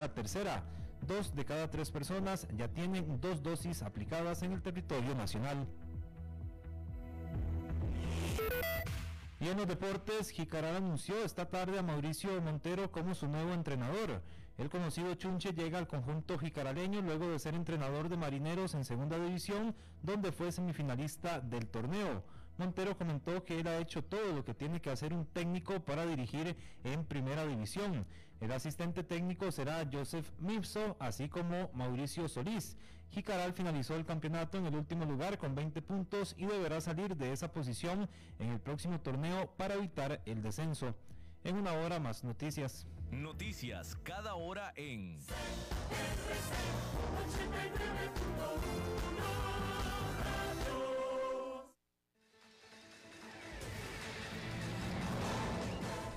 la tercera. Dos de cada tres personas ya tienen dos dosis aplicadas en el territorio nacional. Y en los deportes, Jicaral anunció esta tarde a Mauricio Montero como su nuevo entrenador. El conocido Chunche llega al conjunto jicaraleño luego de ser entrenador de marineros en segunda división, donde fue semifinalista del torneo. Montero comentó que él ha hecho todo lo que tiene que hacer un técnico para dirigir en primera división. El asistente técnico será Joseph Mipso, así como Mauricio Solís. Jicaral finalizó el campeonato en el último lugar con 20 puntos y deberá salir de esa posición en el próximo torneo para evitar el descenso. En una hora más noticias. Noticias cada hora en...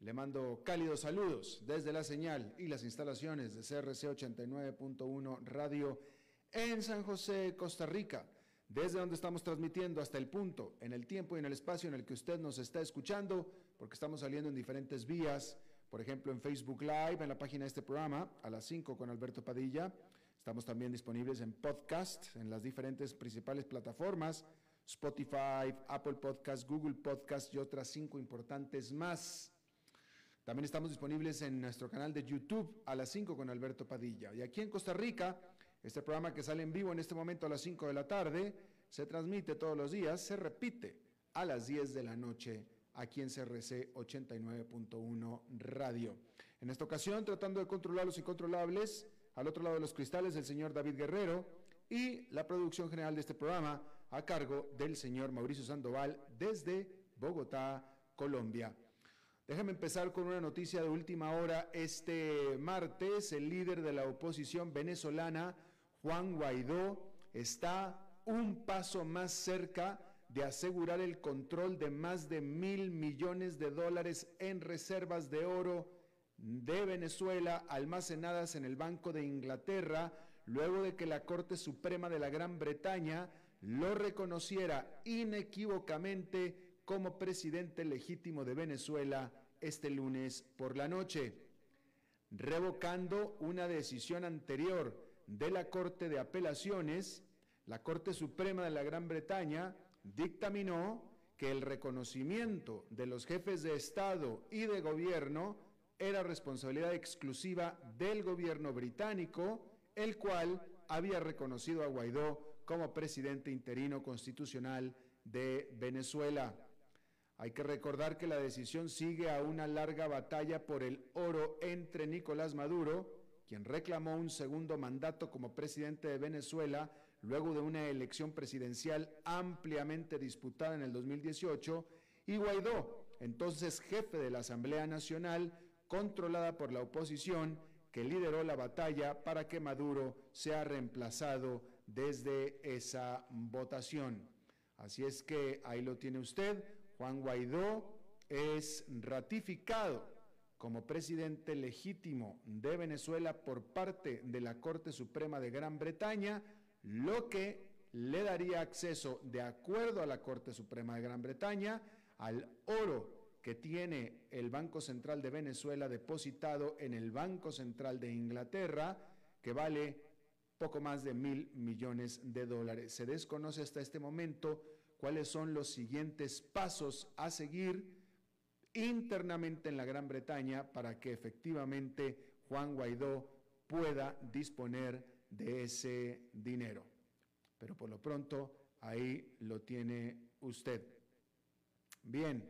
Le mando cálidos saludos desde la señal y las instalaciones de CRC 89.1 Radio en San José, Costa Rica, desde donde estamos transmitiendo hasta el punto, en el tiempo y en el espacio en el que usted nos está escuchando, porque estamos saliendo en diferentes vías, por ejemplo en Facebook Live, en la página de este programa, a las 5 con Alberto Padilla. Estamos también disponibles en podcast, en las diferentes principales plataformas, Spotify, Apple Podcast, Google Podcast y otras cinco importantes más. También estamos disponibles en nuestro canal de YouTube a las 5 con Alberto Padilla. Y aquí en Costa Rica, este programa que sale en vivo en este momento a las 5 de la tarde, se transmite todos los días, se repite a las 10 de la noche aquí en CRC 89.1 Radio. En esta ocasión, tratando de controlar los incontrolables, al otro lado de los cristales, el señor David Guerrero y la producción general de este programa a cargo del señor Mauricio Sandoval desde Bogotá, Colombia. Déjame empezar con una noticia de última hora. Este martes, el líder de la oposición venezolana, Juan Guaidó, está un paso más cerca de asegurar el control de más de mil millones de dólares en reservas de oro de Venezuela almacenadas en el Banco de Inglaterra, luego de que la Corte Suprema de la Gran Bretaña lo reconociera inequívocamente como presidente legítimo de Venezuela este lunes por la noche, revocando una decisión anterior de la Corte de Apelaciones, la Corte Suprema de la Gran Bretaña dictaminó que el reconocimiento de los jefes de Estado y de gobierno era responsabilidad exclusiva del gobierno británico, el cual había reconocido a Guaidó como presidente interino constitucional de Venezuela. Hay que recordar que la decisión sigue a una larga batalla por el oro entre Nicolás Maduro, quien reclamó un segundo mandato como presidente de Venezuela luego de una elección presidencial ampliamente disputada en el 2018, y Guaidó, entonces jefe de la Asamblea Nacional, controlada por la oposición, que lideró la batalla para que Maduro sea reemplazado desde esa votación. Así es que ahí lo tiene usted, Juan Guaidó es ratificado como presidente legítimo de Venezuela por parte de la Corte Suprema de Gran Bretaña, lo que le daría acceso, de acuerdo a la Corte Suprema de Gran Bretaña, al oro que tiene el Banco Central de Venezuela depositado en el Banco Central de Inglaterra, que vale poco más de mil millones de dólares. Se desconoce hasta este momento cuáles son los siguientes pasos a seguir internamente en la Gran Bretaña para que efectivamente Juan Guaidó pueda disponer de ese dinero. Pero por lo pronto ahí lo tiene usted. Bien,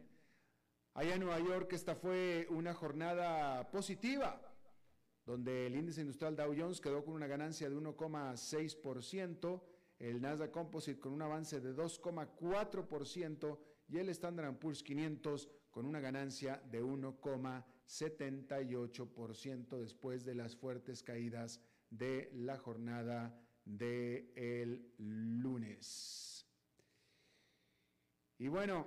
allá en Nueva York esta fue una jornada positiva, donde el índice industrial Dow Jones quedó con una ganancia de 1,6%, el Nasdaq Composite con un avance de 2,4% y el Standard Poor's 500 con una ganancia de 1,78% después de las fuertes caídas de la jornada del el lunes. Y bueno,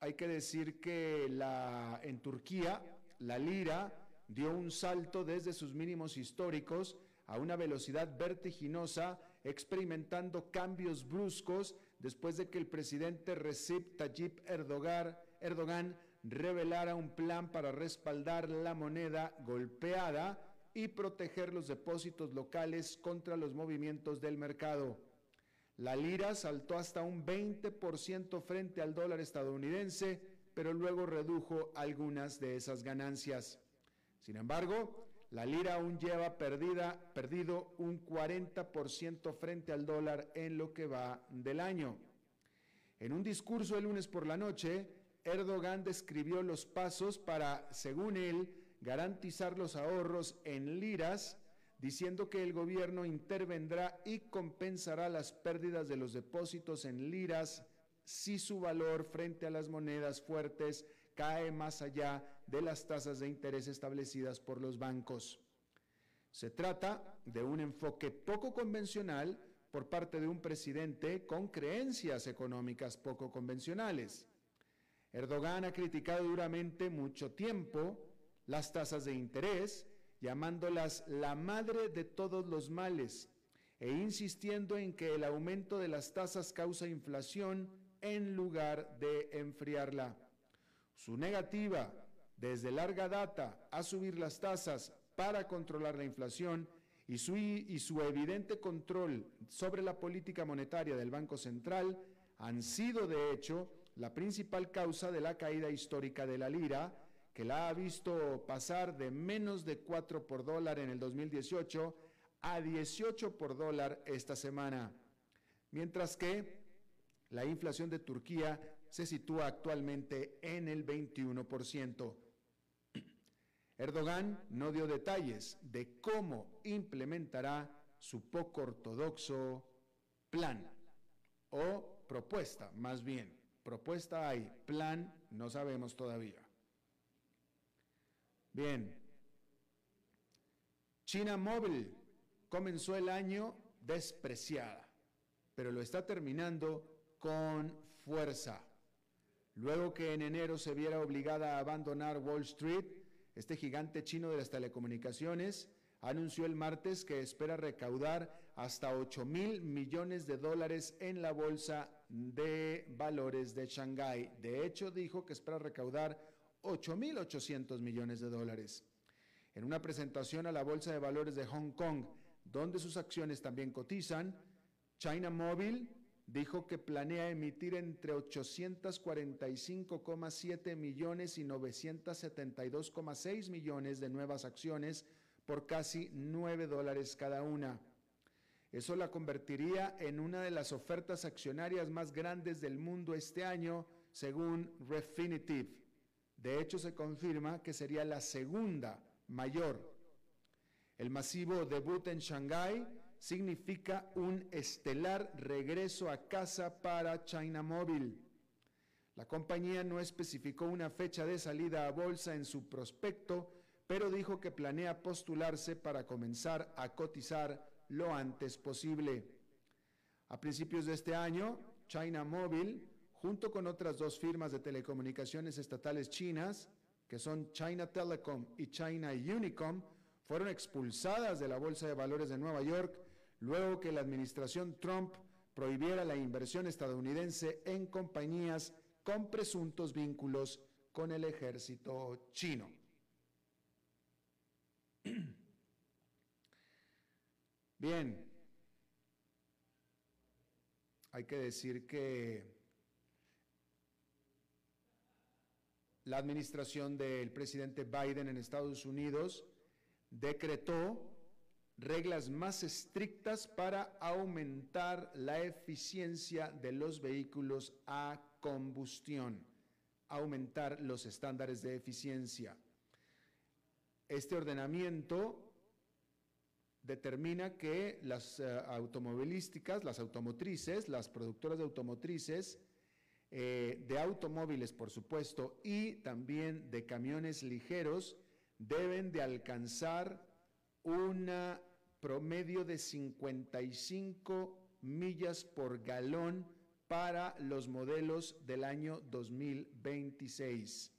hay que decir que la, en Turquía la lira dio un salto desde sus mínimos históricos a una velocidad vertiginosa, experimentando cambios bruscos después de que el presidente Recep Tayyip Erdogan, Erdogan revelara un plan para respaldar la moneda golpeada y proteger los depósitos locales contra los movimientos del mercado. La lira saltó hasta un 20% frente al dólar estadounidense, pero luego redujo algunas de esas ganancias. Sin embargo, la lira aún lleva perdido un 40% frente al dólar en lo que va del año. En un discurso el lunes por la noche, Erdogan describió los pasos para, según él, garantizar los ahorros en liras, diciendo que el gobierno intervendrá y compensará las pérdidas de los depósitos en liras si su valor frente a las monedas fuertes cae más allá de las tasas de interés establecidas por los bancos. Se trata de un enfoque poco convencional por parte de un presidente con creencias económicas poco convencionales. Erdogan ha criticado duramente mucho tiempo las tasas de interés, llamándolas la madre de todos los males e insistiendo en que el aumento de las tasas causa inflación en lugar de enfriarla. Su negativa desde larga data a subir las tasas para controlar la inflación y su, evidente control sobre la política monetaria del Banco Central han sido, de hecho, la principal causa de la caída histórica de la lira, que la ha visto pasar de menos de 4 por dólar en el 2018 a 18 por dólar esta semana. Mientras que la inflación de Turquía se sitúa actualmente en el 21%. Erdogan no dio detalles de cómo implementará su poco ortodoxo plan o propuesta, más bien. Propuesta hay, plan no sabemos todavía. Bien. China Móvil comenzó el año despreciada, pero lo está terminando con fuerza. Luego que en enero se viera obligada a abandonar Wall Street, este gigante chino de las telecomunicaciones anunció el martes que espera recaudar hasta 8 mil millones de dólares en la bolsa de valores de Shanghái. De hecho, dijo que espera recaudar 8 mil 800 millones de dólares. En una presentación a la bolsa de valores de Hong Kong, donde sus acciones también cotizan, China Mobile dijo que planea emitir entre 845,7 millones y 972,6 millones de nuevas acciones por casi 9 dólares cada una. Eso la convertiría en una de las ofertas accionarias más grandes del mundo este año, según Refinitiv. De hecho, se confirma que sería la segunda mayor. El masivo debut en Shanghái significa un estelar regreso a casa para China Mobile. La compañía no especificó una fecha de salida a bolsa en su prospecto, pero dijo que planea postularse para comenzar a cotizar lo antes posible. A principios de este año, China Mobile, junto con otras dos firmas de telecomunicaciones estatales chinas, que son China Telecom y China Unicom, fueron expulsadas de la Bolsa de Valores de Nueva York luego que la administración Trump prohibiera la inversión estadounidense en compañías con presuntos vínculos con el ejército chino. Bien, hay que decir que la administración del presidente Biden en Estados Unidos decretó reglas más estrictas para aumentar la eficiencia de los vehículos a combustión, aumentar los estándares de eficiencia. Este ordenamiento determina que las uh, automovilísticas, las automotrices, las productoras de automotrices, eh, de automóviles, por supuesto, y también de camiones ligeros, deben de alcanzar una promedio de 55 millas por galón para los modelos del año 2026.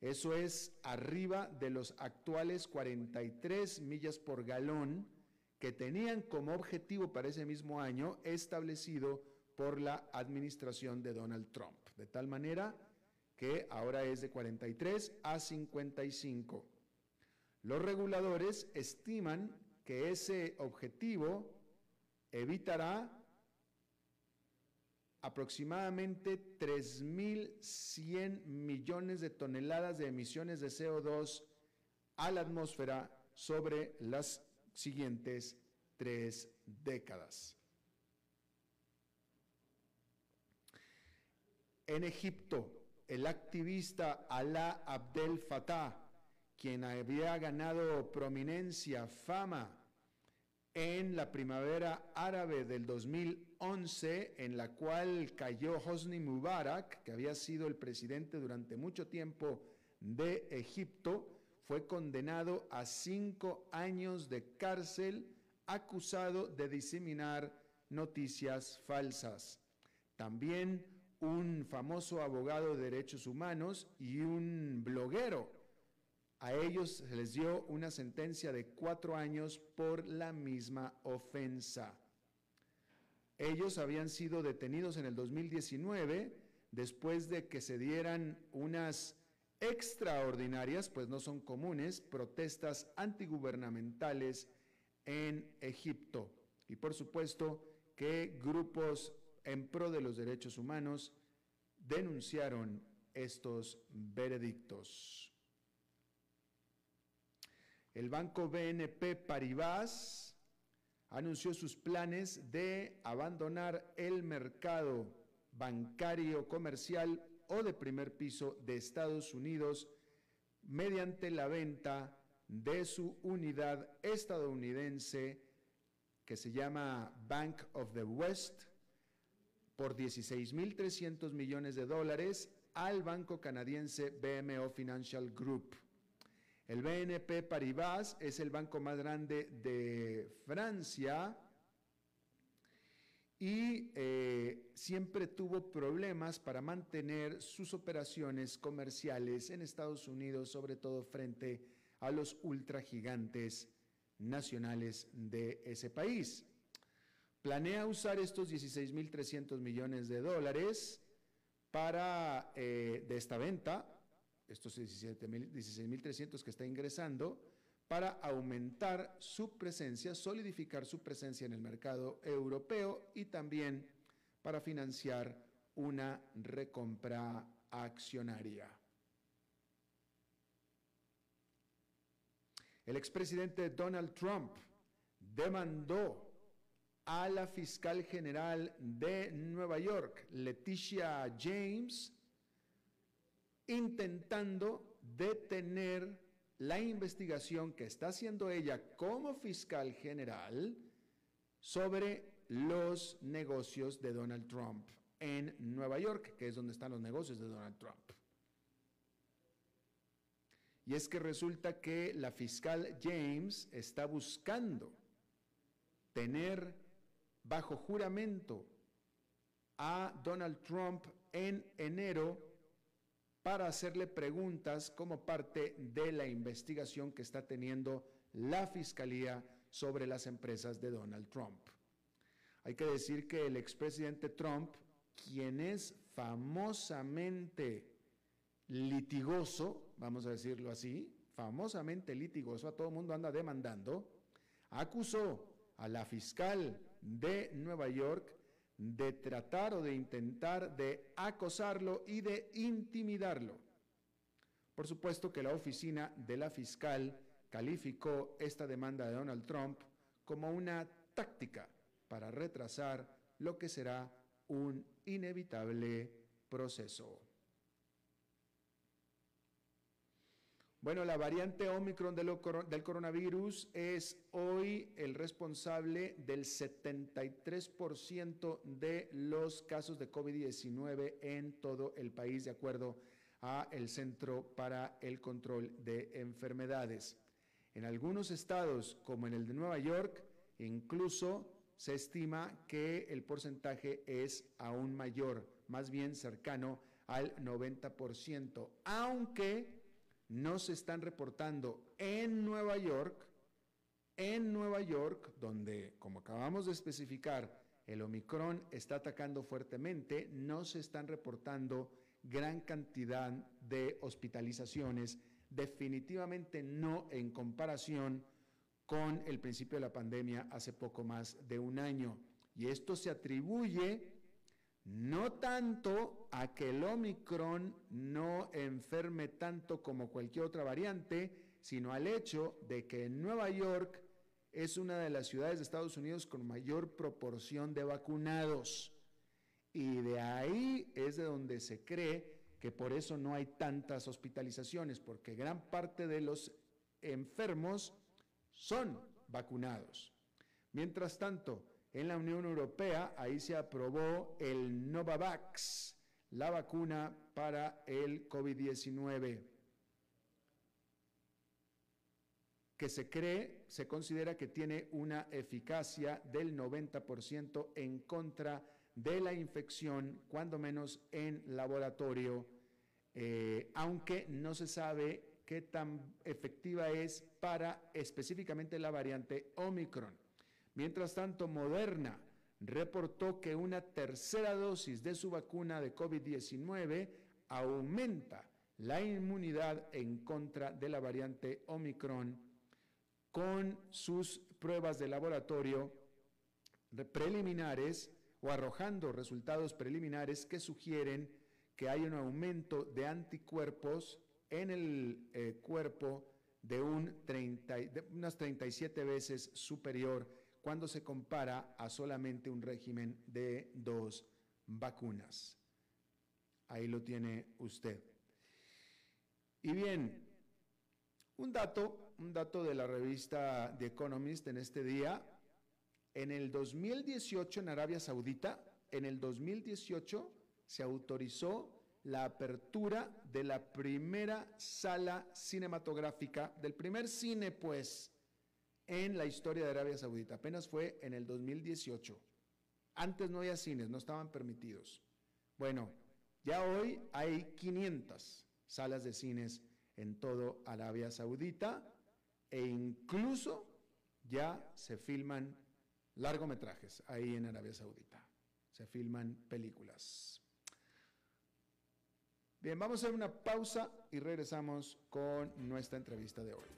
Eso es arriba de los actuales 43 millas por galón que tenían como objetivo para ese mismo año establecido por la administración de Donald Trump. De tal manera que ahora es de 43 a 55. Los reguladores estiman que ese objetivo evitará aproximadamente 3.100 millones de toneladas de emisiones de CO2 a la atmósfera sobre las siguientes tres décadas. En Egipto, el activista Alaa Abdel Fattah, quien había ganado prominencia, fama en la primavera árabe del 2011, en la cual cayó Hosni Mubarak, que había sido el presidente durante mucho tiempo de Egipto, fue condenado a cinco años de cárcel acusado de diseminar noticias falsas. También un famoso abogado de derechos humanos y un bloguero a ellos se les dio una sentencia de cuatro años por la misma ofensa. Ellos habían sido detenidos en el 2019 después de que se dieran unas extraordinarias, pues no son comunes, protestas antigubernamentales en Egipto. Y por supuesto que grupos en pro de los derechos humanos denunciaron estos veredictos. El banco BNP Paribas anunció sus planes de abandonar el mercado bancario comercial o de primer piso de Estados Unidos mediante la venta de su unidad estadounidense que se llama Bank of the West por 16.300 millones de dólares al banco canadiense BMO Financial Group. El BNP Paribas es el banco más grande de Francia y eh, siempre tuvo problemas para mantener sus operaciones comerciales en Estados Unidos, sobre todo frente a los ultragigantes nacionales de ese país. Planea usar estos 16.300 millones de dólares para, eh, de esta venta estos 16.300 que está ingresando, para aumentar su presencia, solidificar su presencia en el mercado europeo y también para financiar una recompra accionaria. El expresidente Donald Trump demandó a la fiscal general de Nueva York, Leticia James, intentando detener la investigación que está haciendo ella como fiscal general sobre los negocios de Donald Trump en Nueva York, que es donde están los negocios de Donald Trump. Y es que resulta que la fiscal James está buscando tener bajo juramento a Donald Trump en enero para hacerle preguntas como parte de la investigación que está teniendo la Fiscalía sobre las empresas de Donald Trump. Hay que decir que el expresidente Trump, quien es famosamente litigoso, vamos a decirlo así, famosamente litigoso, a todo mundo anda demandando, acusó a la fiscal de Nueva York de tratar o de intentar de acosarlo y de intimidarlo. Por supuesto que la oficina de la fiscal calificó esta demanda de Donald Trump como una táctica para retrasar lo que será un inevitable proceso. Bueno, la variante Omicron del, coronavirus es hoy el responsable del 73% de los casos de COVID-19 en todo el país, de acuerdo a el Centro para el Control de Enfermedades. En algunos estados, como en el de Nueva York, incluso se estima que el porcentaje es aún mayor, más bien cercano al 90%, aunque no se están reportando en Nueva York, en Nueva York, donde, como acabamos de especificar, el Omicron está atacando fuertemente, no se están reportando gran cantidad de hospitalizaciones, definitivamente no en comparación con el principio de la pandemia hace poco más de un año. Y esto se atribuye no tanto a que el Omicron no enferme tanto como cualquier otra variante, sino al hecho de que Nueva York es una de las ciudades de Estados Unidos con mayor proporción de vacunados. Y de ahí es de donde se cree que por eso no hay tantas hospitalizaciones, porque gran parte de los enfermos son vacunados. Mientras tanto, en la Unión Europea, ahí se aprobó el Novavax, la vacuna para el COVID-19, que se cree, se considera que tiene una eficacia del 90% en contra de la infección, cuando menos en laboratorio, eh, aunque no se sabe qué tan efectiva es para específicamente la variante Omicron. Mientras tanto, Moderna reportó que una tercera dosis de su vacuna de COVID-19 aumenta la inmunidad en contra de la variante Omicron con sus pruebas de laboratorio preliminares o arrojando resultados preliminares que sugieren que hay un aumento de anticuerpos en el eh, cuerpo de, un 30, de unas 37 veces superior cuando se compara a solamente un régimen de dos vacunas. Ahí lo tiene usted. Y bien, un dato, un dato de la revista The Economist en este día. En el 2018 en Arabia Saudita, en el 2018 se autorizó la apertura de la primera sala cinematográfica, del primer cine, pues, en la historia de Arabia Saudita. Apenas fue en el 2018. Antes no había cines, no estaban permitidos. Bueno, ya hoy hay 500 salas de cines en todo Arabia Saudita e incluso ya se filman largometrajes ahí en Arabia Saudita. Se filman películas. Bien, vamos a hacer una pausa y regresamos con nuestra entrevista de hoy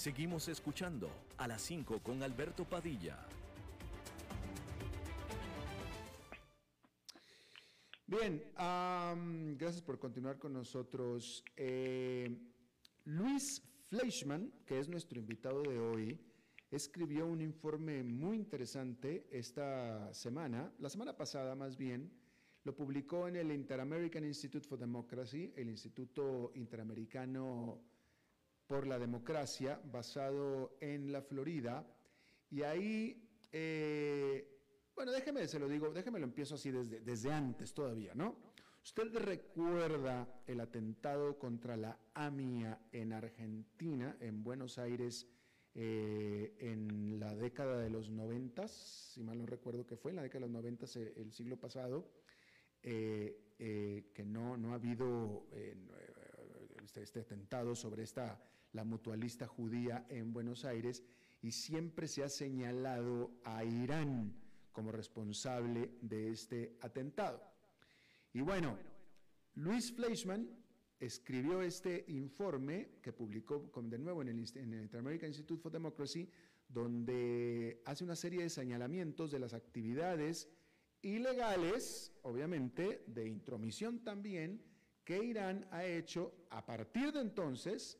Seguimos escuchando a las 5 con Alberto Padilla. Bien, gracias por continuar con nosotros. Eh, Luis Fleischmann, que es nuestro invitado de hoy, escribió un informe muy interesante esta semana, la semana pasada más bien, lo publicó en el Inter-American Institute for Democracy, el Instituto Interamericano por la Democracia, basado en la Florida. Y ahí, eh, bueno, déjeme, se lo digo, déjeme lo empiezo así desde, desde antes todavía, ¿no? ¿Usted recuerda el atentado contra la AMIA en Argentina, en Buenos Aires, eh, en la década de los noventas, si mal no recuerdo que fue, en la década de los noventas, eh, el siglo pasado? Eh, que no, no ha habido este, este, atentado sobre esta, la mutualista judía en Buenos Aires y siempre se ha señalado a Irán como responsable de este atentado. Y bueno, Luis Fleischmann escribió este informe que publicó de nuevo en el, en Institute for Democracy, donde hace una serie de señalamientos de las actividades ilegales, obviamente, de intromisión también, que Irán ha hecho a partir de entonces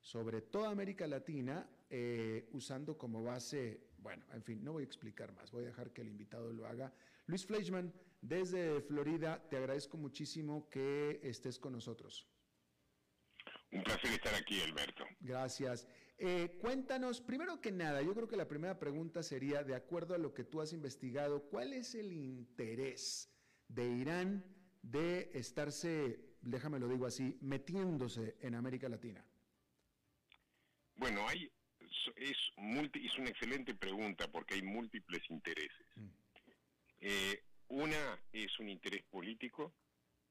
sobre toda América Latina, eh, usando como base, bueno, en fin, no voy a explicar más, voy a dejar que el invitado lo haga. Luis Fleischmann, desde Florida, te agradezco muchísimo que estés con nosotros. Un placer estar aquí, Alberto. Gracias. Eh, cuéntanos, primero que nada, yo creo que la primera pregunta sería, de acuerdo a lo que tú has investigado, ¿cuál es el interés de Irán de estarse, déjame lo digo así, metiéndose en América Latina? Bueno, hay, es, multi, es una excelente pregunta porque hay múltiples intereses. Mm. Eh, una es un interés político,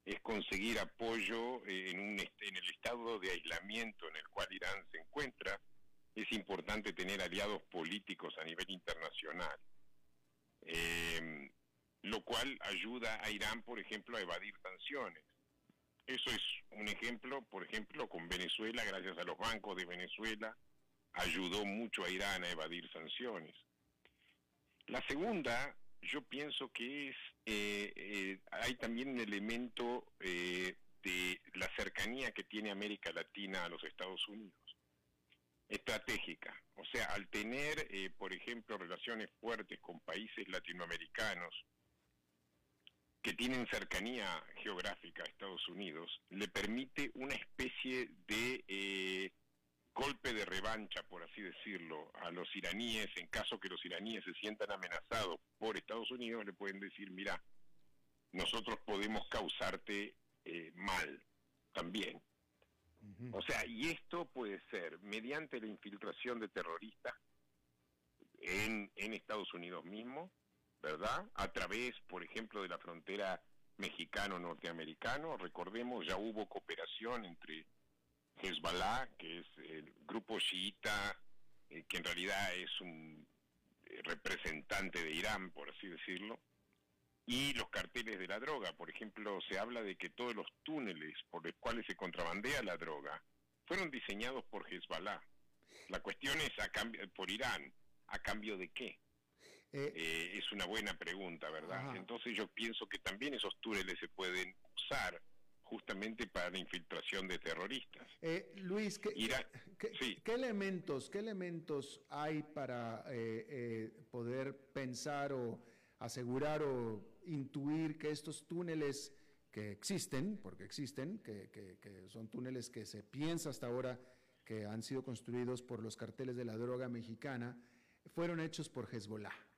es conseguir apoyo eh, en, un, en el estado de aislamiento en el cual Irán se encuentra, es importante tener aliados políticos a nivel internacional, eh, lo cual ayuda a Irán, por ejemplo, a evadir sanciones. Eso es un ejemplo, por ejemplo, con Venezuela, gracias a los bancos de Venezuela, ayudó mucho a Irán a evadir sanciones. La segunda, yo pienso que es, eh, eh, hay también un elemento de la cercanía que tiene América Latina a los Estados Unidos estratégica. O sea, al tener, eh, por ejemplo, relaciones fuertes con países latinoamericanos que tienen cercanía geográfica a Estados Unidos, le permite una especie de eh, golpe de revancha, por así decirlo, a los iraníes, en caso que los iraníes se sientan amenazados por Estados Unidos, le pueden decir, mira, nosotros podemos causarte eh, mal también. O sea, y esto puede ser mediante la infiltración de terroristas en, en Estados Unidos mismo, ¿verdad? A través, por ejemplo, de la frontera mexicano-norteamericano. Recordemos, ya hubo cooperación entre Hezbollah, que es el grupo chiita, eh, que en realidad es un eh, representante de Irán, por así decirlo, y los carteles de la droga. Por ejemplo, se habla de que todos los túneles por los cuales se contrabandea la droga fueron diseñados por Hezbollah. La cuestión es a cambio, por Irán, ¿a cambio de qué? Eh, eh, es una buena pregunta, ¿verdad? Entonces yo pienso que también esos túneles se pueden usar justamente para la infiltración de terroristas. Eh, Luis, ¿qué, ¿qué, elementos, ¿qué elementos hay para poder pensar o asegurar o intuir que estos túneles que existen, porque existen, que, son túneles que se piensa hasta ahora que han sido construidos por los carteles de la droga mexicana, fueron hechos por Hezbollah.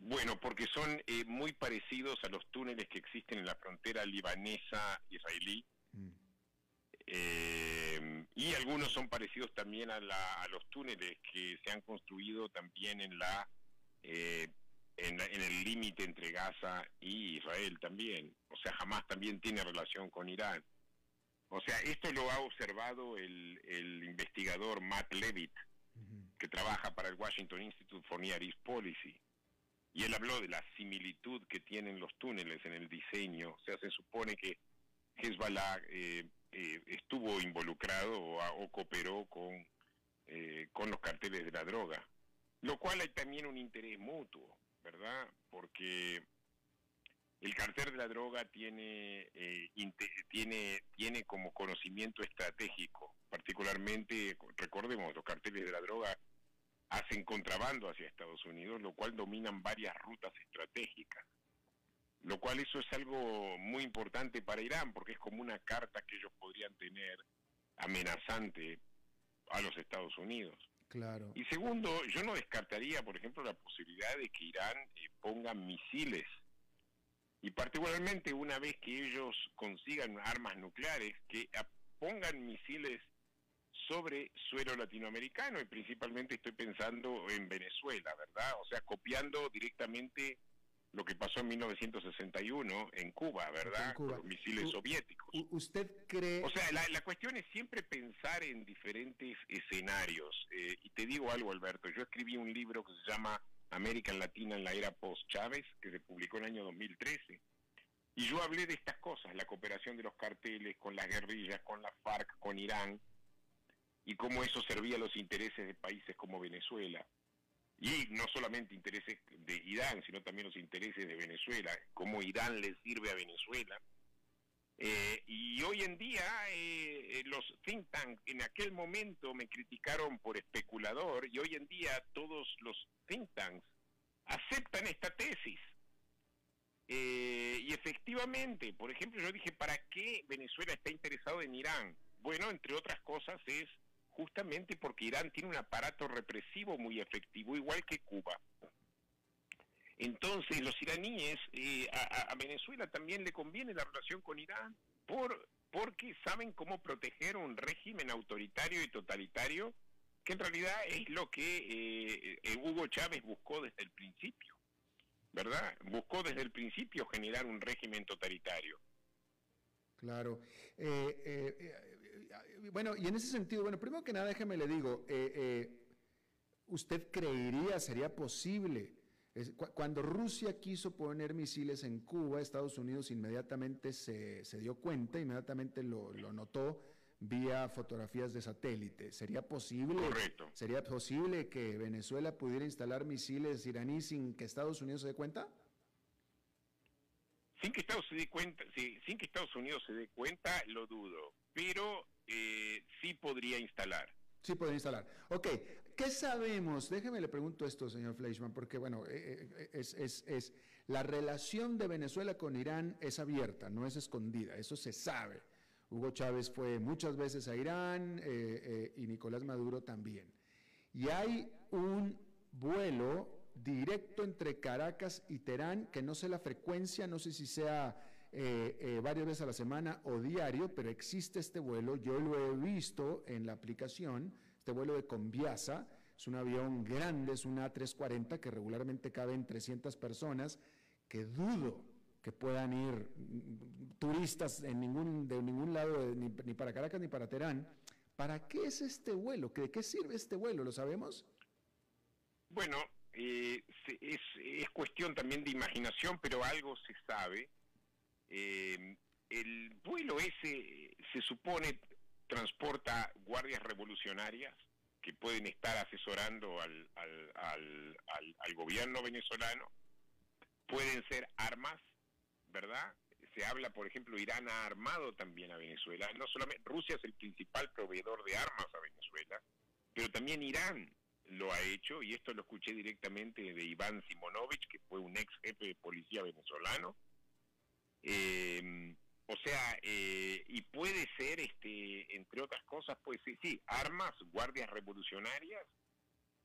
Bueno, porque son eh, muy parecidos a los túneles que existen en la frontera libanesa-israelí. Mm. Eh, y algunos son parecidos también a, los túneles que se han construido también en la eh, en, el límite entre Gaza y Israel también. O sea, jamás también tiene relación con Irán. O sea, esto lo ha observado el, el investigador Matt Levitt, que trabaja para el Washington Institute for Near East Policy. Y él habló de la similitud que tienen los túneles en el diseño. O sea, se supone que Hezbollah eh, eh, estuvo involucrado o, cooperó con, eh, con los carteles de la droga. Lo cual hay también un interés mutuo. ¿verdad? Porque el cartel de la droga tiene, eh, tiene, tiene como conocimiento estratégico, particularmente, recordemos, los carteles de la droga hacen contrabando hacia Estados Unidos, lo cual dominan varias rutas estratégicas. Lo cual eso es algo muy importante para Irán, porque es como una carta que ellos podrían tener amenazante a los Estados Unidos. Claro. Y segundo, yo no descartaría, por ejemplo, la posibilidad de que Irán eh, ponga misiles. Y particularmente una vez que ellos consigan armas nucleares, que pongan misiles sobre suelo latinoamericano y principalmente estoy pensando en Venezuela, ¿verdad? O sea, copiando directamente lo que pasó en 1961 en Cuba, ¿verdad? Con los misiles soviéticos. ¿Usted cree...? O sea, la, cuestión es siempre pensar en diferentes escenarios. Eh, y te digo algo, Alberto, yo escribí un libro que se llama América Latina en la era post-Chávez, que se publicó en el año 2013. Y yo hablé de estas cosas, la cooperación de los carteles con las guerrillas, con la FARC, con Irán, y cómo eso servía a los intereses de países como Venezuela y no solamente intereses de Irán, sino también los intereses de Venezuela, cómo Irán le sirve a Venezuela. Eh, y hoy en día eh, los think tanks en aquel momento me criticaron por especulador y hoy en día todos los think tanks aceptan esta tesis. Eh, y efectivamente, por ejemplo, yo dije, ¿para qué Venezuela está interesado en Irán? Bueno, entre otras cosas es justamente porque Irán tiene un aparato represivo muy efectivo, igual que Cuba. Entonces, los iraníes, eh, a, Venezuela también le conviene la relación con Irán, por, porque saben cómo proteger un régimen autoritario y totalitario, que en realidad es lo que eh, eh, Hugo Chávez buscó desde el principio, ¿verdad? Buscó desde el principio generar un régimen totalitario. Claro bueno, y en ese sentido, bueno, primero que nada, déjeme le digo, eh, eh, ¿usted creería, sería posible? cuando Rusia quiso poner misiles en Cuba, Estados Unidos inmediatamente se, dio cuenta, inmediatamente lo, notó vía fotografías de satélite. ¿Sería posible, ¿Sería posible que Venezuela pudiera instalar misiles iraníes sin que Estados Unidos se dé cuenta? Sin que Estados, se dé cuenta, sin que Estados Unidos se dé cuenta, lo dudo. Pero eh, sí podría instalar. Sí podría instalar. Ok, ¿qué sabemos? Déjeme le pregunto esto, señor Fleischman, porque bueno, eh, eh, es, es, es, la relación de Venezuela con Irán es abierta, no es escondida, eso se sabe. Hugo Chávez fue muchas veces a Irán y Nicolás Maduro también. Y hay un vuelo directo entre Caracas y Teherán, que no sé la frecuencia, no sé si sea eh, eh, varias veces a la semana o diario, pero existe este vuelo, yo lo he visto en la aplicación, este vuelo de Conviasa, es un avión grande, es un A340 que regularmente caben 300 personas, que dudo que puedan ir turistas en ningún, de ningún lado, ni, para Caracas ni para Teherán. ¿Para qué es este vuelo? ¿De qué sirve este vuelo? ¿Lo sabemos? Bueno, eh, es, cuestión también de imaginación, pero algo se sabe. Eh, el vuelo ese se supone transporta guardias revolucionarias que pueden estar asesorando al, al, al, gobierno venezolano, pueden ser armas, ¿verdad? Se habla, por ejemplo, Irán ha armado también a Venezuela. No solamente Rusia es el principal proveedor de armas a Venezuela, pero también Irán lo ha hecho, y esto lo escuché directamente de Iván Simonovich, que fue un ex jefe de policía venezolano, eh, o sea, eh, y puede ser, este, entre otras cosas, pues sí, sí, armas, guardias revolucionarias,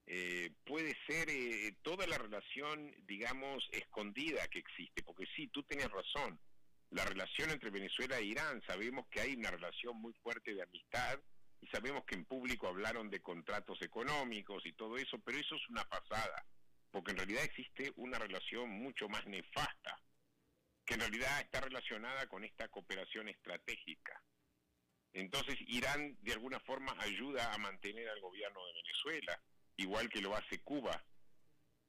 eh, puede ser eh, toda la relación, digamos, escondida que existe, porque sí, tú tienes razón, la relación entre Venezuela e Irán, sabemos que hay una relación muy fuerte de amistad y sabemos que en público hablaron de contratos económicos y todo eso, pero eso es una pasada, porque en realidad existe una relación mucho más nefasta que en realidad está relacionada con esta cooperación estratégica. Entonces Irán de alguna forma ayuda a mantener al gobierno de Venezuela, igual que lo hace Cuba,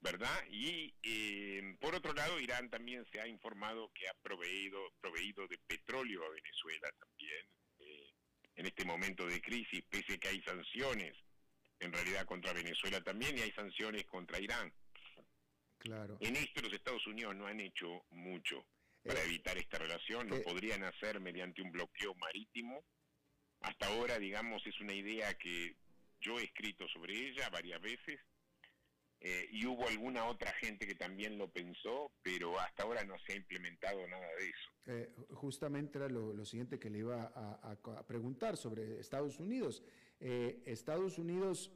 ¿verdad? Y eh, por otro lado, Irán también se ha informado que ha proveído, proveído de petróleo a Venezuela también eh, en este momento de crisis, pese a que hay sanciones en realidad contra Venezuela también y hay sanciones contra Irán. Claro. En esto los Estados Unidos no han hecho mucho para evitar esta relación, lo eh, podrían hacer mediante un bloqueo marítimo. Hasta ahora, digamos, es una idea que yo he escrito sobre ella varias veces, eh, y hubo alguna otra gente que también lo pensó, pero hasta ahora no se ha implementado nada de eso. Eh, justamente era lo, siguiente que le iba a, preguntar sobre Estados Unidos. Eh, Estados Unidos,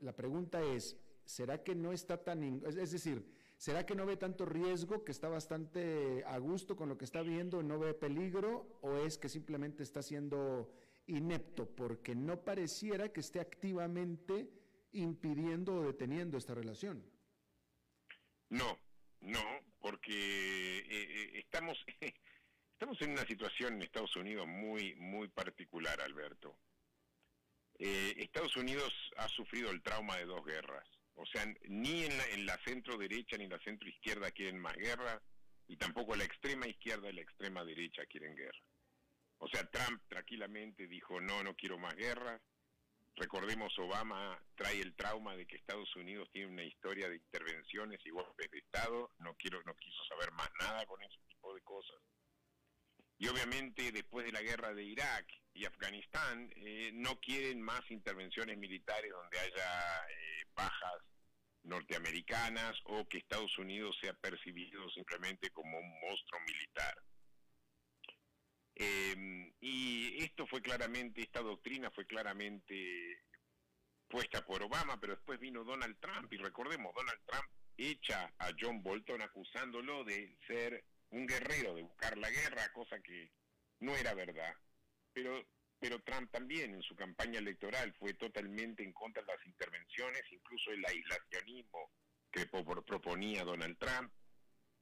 la pregunta es, ¿será que no está tan, es, decir, ¿será que no ve tanto riesgo, que está bastante a gusto con lo que está viendo, no ve peligro, o es que simplemente está siendo inepto porque no pareciera que esté activamente impidiendo o deteniendo esta relación. No, no, porque eh, eh, estamos, estamos en una situación en Estados Unidos muy, muy particular, Alberto. Eh, Estados Unidos ha sufrido el trauma de dos guerras. O sea, ni en la, en la centro derecha ni en la centro izquierda quieren más guerra, y tampoco la extrema izquierda y la extrema derecha quieren guerra. O sea, Trump tranquilamente dijo, no, no quiero más guerra. Recordemos, Obama trae el trauma de que Estados Unidos tiene una historia de intervenciones y golpes de Estado. No quiero, no quiso saber más nada con ese tipo de cosas. Y obviamente después de la guerra de Irak y Afganistán, eh, no quieren más intervenciones militares donde haya eh, bajas norteamericanas o que Estados Unidos sea percibido simplemente como un monstruo militar. Eh, y esto fue claramente, esta doctrina fue claramente puesta por Obama, pero después vino Donald Trump y recordemos, Donald Trump echa a John Bolton acusándolo de ser un guerrero, de buscar la guerra, cosa que no era verdad. Pero, pero Trump también en su campaña electoral fue totalmente en contra de las intervenciones, incluso el aislacionismo que proponía Donald Trump,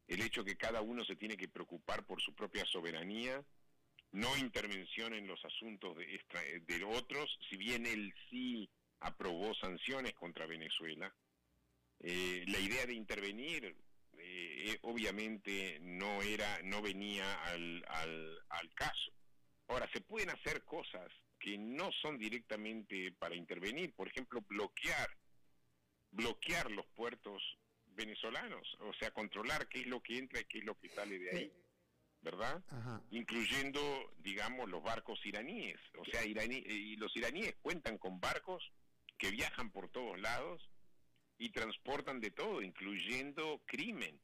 el hecho que cada uno se tiene que preocupar por su propia soberanía no intervención en los asuntos de, otros, si bien él sí aprobó sanciones contra Venezuela, eh, la idea de intervenir eh, eh, obviamente no era, no venía al, al, al caso. Ahora, se pueden hacer cosas que no son directamente para intervenir, por ejemplo, bloquear, bloquear los puertos venezolanos, o sea, controlar qué es lo que entra y qué es lo que sale de ahí. ¿verdad? Incluyendo, digamos, los barcos iraníes. O sea, iraní, y los iraníes cuentan con barcos que viajan por todos lados y transportan de todo, incluyendo crimen.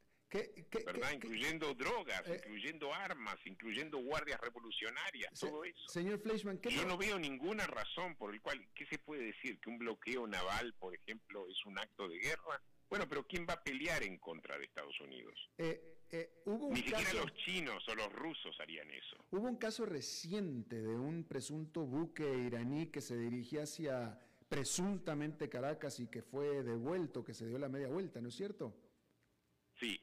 ¿Verdad? incluyendo drogas, eh, incluyendo armas, incluyendo guardias revolucionarias, todo eso. Señor Fleischman, Yo no veo ninguna razón por el cual, ¿qué se puede decir? Que un bloqueo naval, por ejemplo, es un acto de guerra. Bueno, pero ¿quién va a pelear en contra de Estados Unidos? Eh, eh, hubo un Ni siquiera los chinos o los rusos harían eso. Hubo un caso reciente de un presunto buque iraní que se dirigía hacia presuntamente Caracas y que fue devuelto, que se dio la media vuelta, ¿no es cierto? Sí.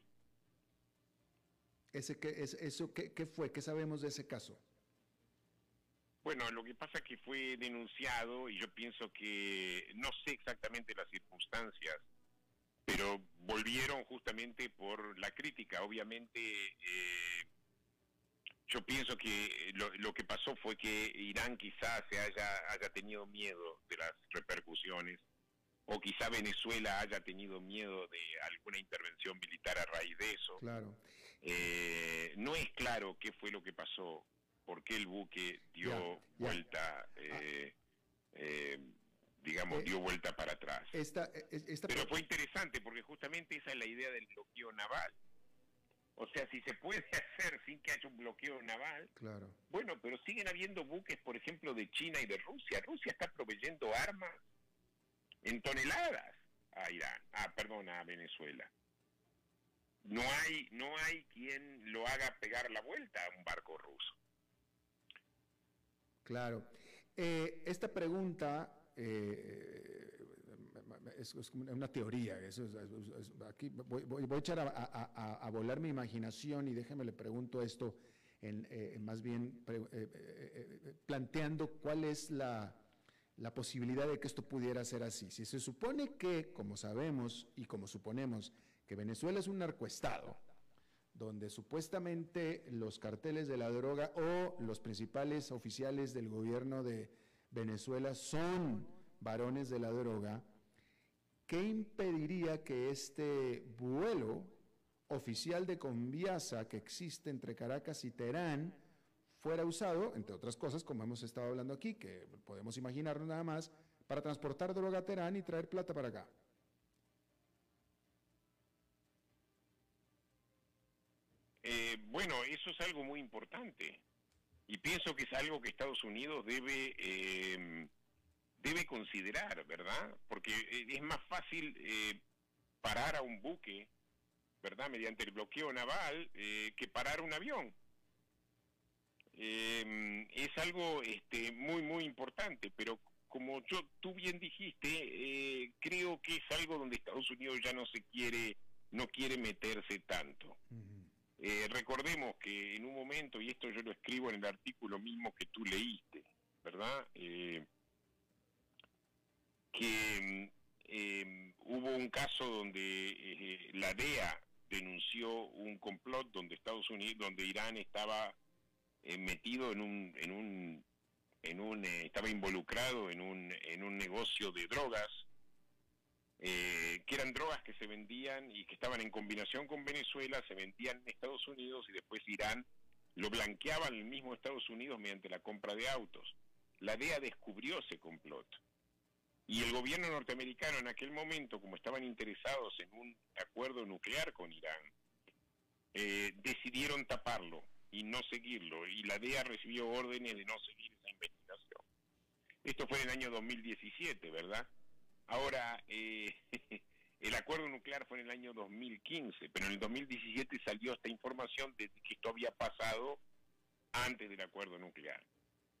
Ese, que, es, eso, ¿qué, ¿Qué fue? ¿Qué sabemos de ese caso? Bueno, lo que pasa es que fue denunciado y yo pienso que no sé exactamente las circunstancias pero volvieron justamente por la crítica. Obviamente, eh, yo pienso que lo, que pasó fue que Irán quizás se haya, haya tenido miedo de las repercusiones, o quizá Venezuela haya tenido miedo de alguna intervención militar a raíz de eso. Claro. Eh, no es claro qué fue lo que pasó, por qué el buque dio vuelta. Eh, eh digamos, eh, dio vuelta para atrás. Esta, e, Pero fue interesante porque justamente esa es la idea del bloqueo naval. O sea, si se puede hacer sin que haya un bloqueo naval, claro. bueno, pero siguen habiendo buques, por ejemplo, de China y de Rusia. Rusia está proveyendo armas en toneladas a Irán, ah, perdón, a Venezuela. No hay, no hay quien lo haga pegar la vuelta a un barco ruso. Claro. Eh, esta pregunta eh, es, una teoría. Aquí voy, a echar a, volar mi imaginación y déjeme le pregunto esto, en, eh, más bien planteando cuál es la posibilidad de que esto pudiera ser así. Si se supone que, como sabemos y como suponemos, que Venezuela es un narcoestado, donde supuestamente los carteles de la droga o los principales oficiales del gobierno de Venezuela son varones de la droga, ¿qué impediría que este vuelo oficial de Conviasa que existe entre Caracas y Teherán fuera usado, entre otras cosas, como hemos estado hablando aquí, que podemos imaginarnos nada más, para transportar droga a Teherán y traer plata para acá? Eh, bueno, eso es algo muy importante y pienso que es algo que Estados Unidos debe eh, debe considerar, ¿verdad? Porque eh, es más fácil parar a un buque, ¿verdad? Mediante el bloqueo naval que parar un avión. es algo este, muy muy importante, pero como yo tú bien dijiste, creo que es algo donde Estados Unidos ya no se quiere no quiere meterse tanto. Eh, recordemos que en un momento, y esto yo lo escribo en el artículo mismo que tú leíste, ¿verdad? Eh, que em, hubo un caso donde eh, la DEA denunció un complot donde Estados Unidos, donde Irán estaba metido en un, en un, en un, estaba involucrado en un, en un negocio de drogas eh, que eran drogas que se vendían y que estaban en combinación con Venezuela, se vendían en Estados Unidos y después Irán lo blanqueaba el mismo Estados Unidos mediante la compra de autos. La DEA descubrió ese complot. Y el gobierno norteamericano en aquel momento, como estaban interesados en un acuerdo nuclear con Irán, eh, decidieron taparlo y no seguirlo. Y la DEA recibió órdenes de no seguir esa investigación. Esto fue en el año 2017, ¿verdad? Ahora, eh, el acuerdo nuclear fue en el año 2015, pero en el 2017 salió esta información de que esto había pasado antes del acuerdo nuclear.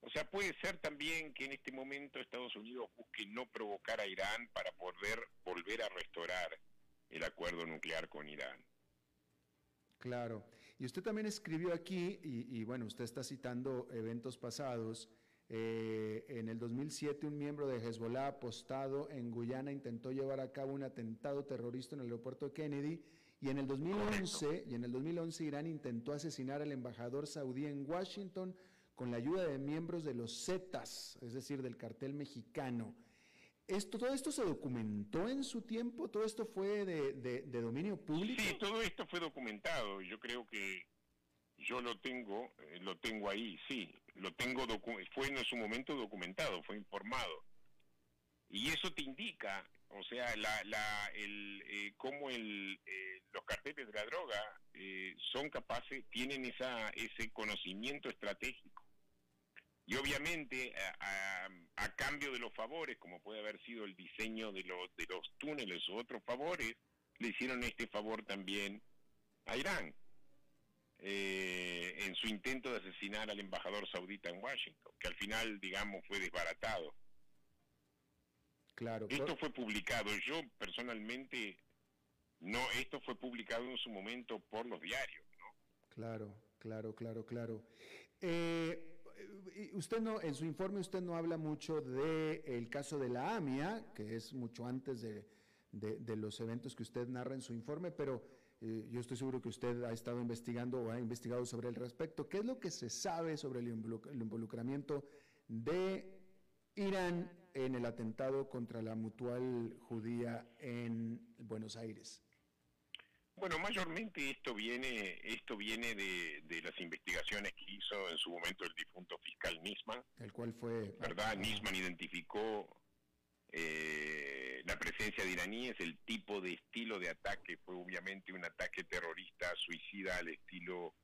O sea, puede ser también que en este momento Estados Unidos busque no provocar a Irán para poder volver a restaurar el acuerdo nuclear con Irán. Claro. Y usted también escribió aquí, y, y bueno, usted está citando eventos pasados, eh, en el 2007, un miembro de Hezbollah apostado en Guyana intentó llevar a cabo un atentado terrorista en el aeropuerto de Kennedy. Y en el 2011, y en el 2011 Irán intentó asesinar al embajador saudí en Washington con la ayuda de miembros de los Zetas, es decir, del cartel mexicano. Esto, ¿Todo esto se documentó en su tiempo? ¿Todo esto fue de, de dominio público? Sí, todo esto fue documentado. Yo creo que yo lo tengo, eh, lo tengo ahí, sí, lo tengo, fue en su momento documentado, fue informado. Y eso te indica, o sea, la, la, el, eh, cómo el, eh, los carteles de la droga son capaces, tienen esa, ese conocimiento estratégico. Y obviamente, a, a, cambio de los favores, como puede haber sido el diseño de los, de los túneles u otros favores, le hicieron este favor también a Irán. Eh, en su intento de asesinar al embajador saudita en Washington, que al final, digamos, fue desbaratado. Claro. Esto fue publicado. Yo personalmente, no, esto fue publicado en su momento por los diarios, ¿no? Claro, claro, claro, claro. Eh, usted no, en su informe usted no habla mucho del el caso de la AMIA, que es mucho antes de, de los eventos que usted narra en su informe, pero eh, yo estoy seguro que usted ha estado investigando o ha investigado sobre el respecto. ¿Qué es lo que se sabe sobre el, involucramiento de Irán en el atentado contra la mutual judía en Buenos Aires? Bueno, mayormente esto viene esto viene de, las investigaciones que hizo en su momento el difunto fiscal Nisman. El cual fue... ¿Verdad? Nisman identificó eh, la presencia de iraníes, el tipo de estilo de ataque fue obviamente un ataque terrorista suicida al estilo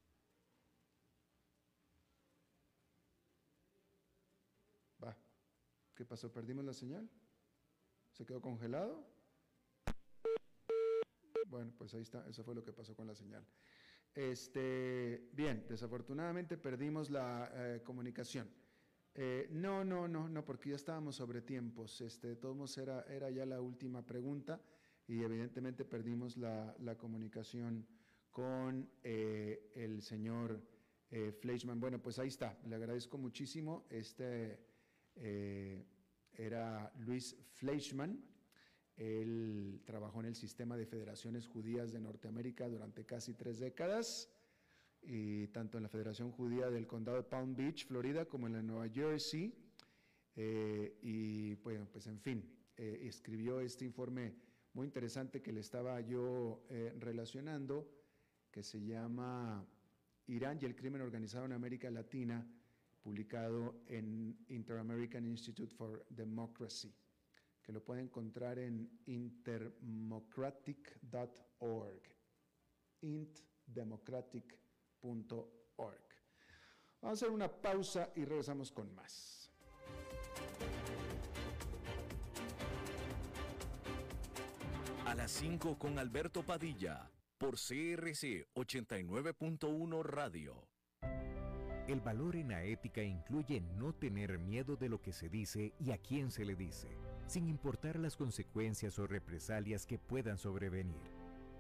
Va. ¿Qué pasó? ¿Perdimos la señal? ¿Se quedó congelado? Bueno, pues ahí está, eso fue lo que pasó con la señal. Este, bien, desafortunadamente perdimos la eh, comunicación. Eh, no, no, no, no, porque ya estábamos sobre tiempos. Este, de todos era, era ya la última pregunta y evidentemente perdimos la, comunicación con eh, el señor eh. Bueno, pues ahí está, le agradezco muchísimo. Este era Luis Fleischmann. Él trabajó en el sistema de federaciones judías de Norteamérica durante casi tres décadas y tanto en la Federación Judía del Condado de Palm Beach, Florida, como en la Nueva Jersey. Eh, y bueno, pues en fin, eh, escribió este informe muy interesante que le estaba yo eh, relacionando, que se llama Irán y el crimen organizado en América Latina, publicado en Inter-American Institute for Democracy, que lo puede encontrar en interdemocratic.org. intdemocratic.org Vamos a hacer una pausa y regresamos con más. A las 5 con Alberto Padilla, por CRC 89.1 Radio. El valor en la ética incluye no tener miedo de lo que se dice y a quién se le dice, sin importar las consecuencias o represalias que puedan sobrevenir.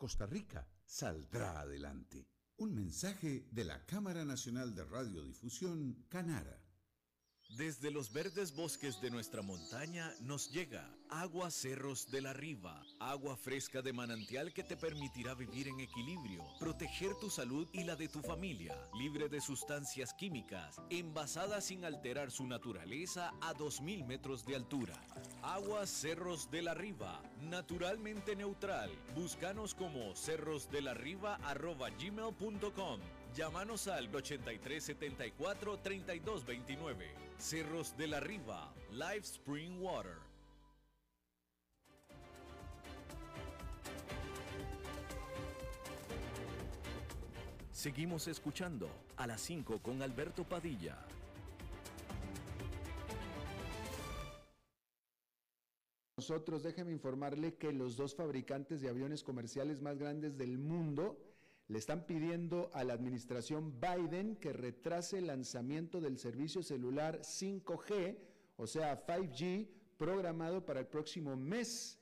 Costa Rica saldrá adelante. Un mensaje de la Cámara Nacional de Radiodifusión, Canara. Desde los verdes bosques de nuestra montaña nos llega agua Cerros de la Riva, agua fresca de manantial que te permitirá vivir en equilibrio, proteger tu salud y la de tu familia, libre de sustancias químicas, envasada sin alterar su naturaleza a 2.000 metros de altura. Agua Cerros de la Riva, naturalmente neutral. Búscanos como cerrosdelarriba.gmail.com Llámanos al 8374-3229. Cerros de la Riva, Live Spring Water. Seguimos escuchando a las 5 con Alberto Padilla. Nosotros informarle que los dos fabricantes de aviones comerciales más grandes del mundo le están pidiendo a la administración Biden que retrase el lanzamiento del servicio celular 5G, o sea, 5G, programado para el próximo mes.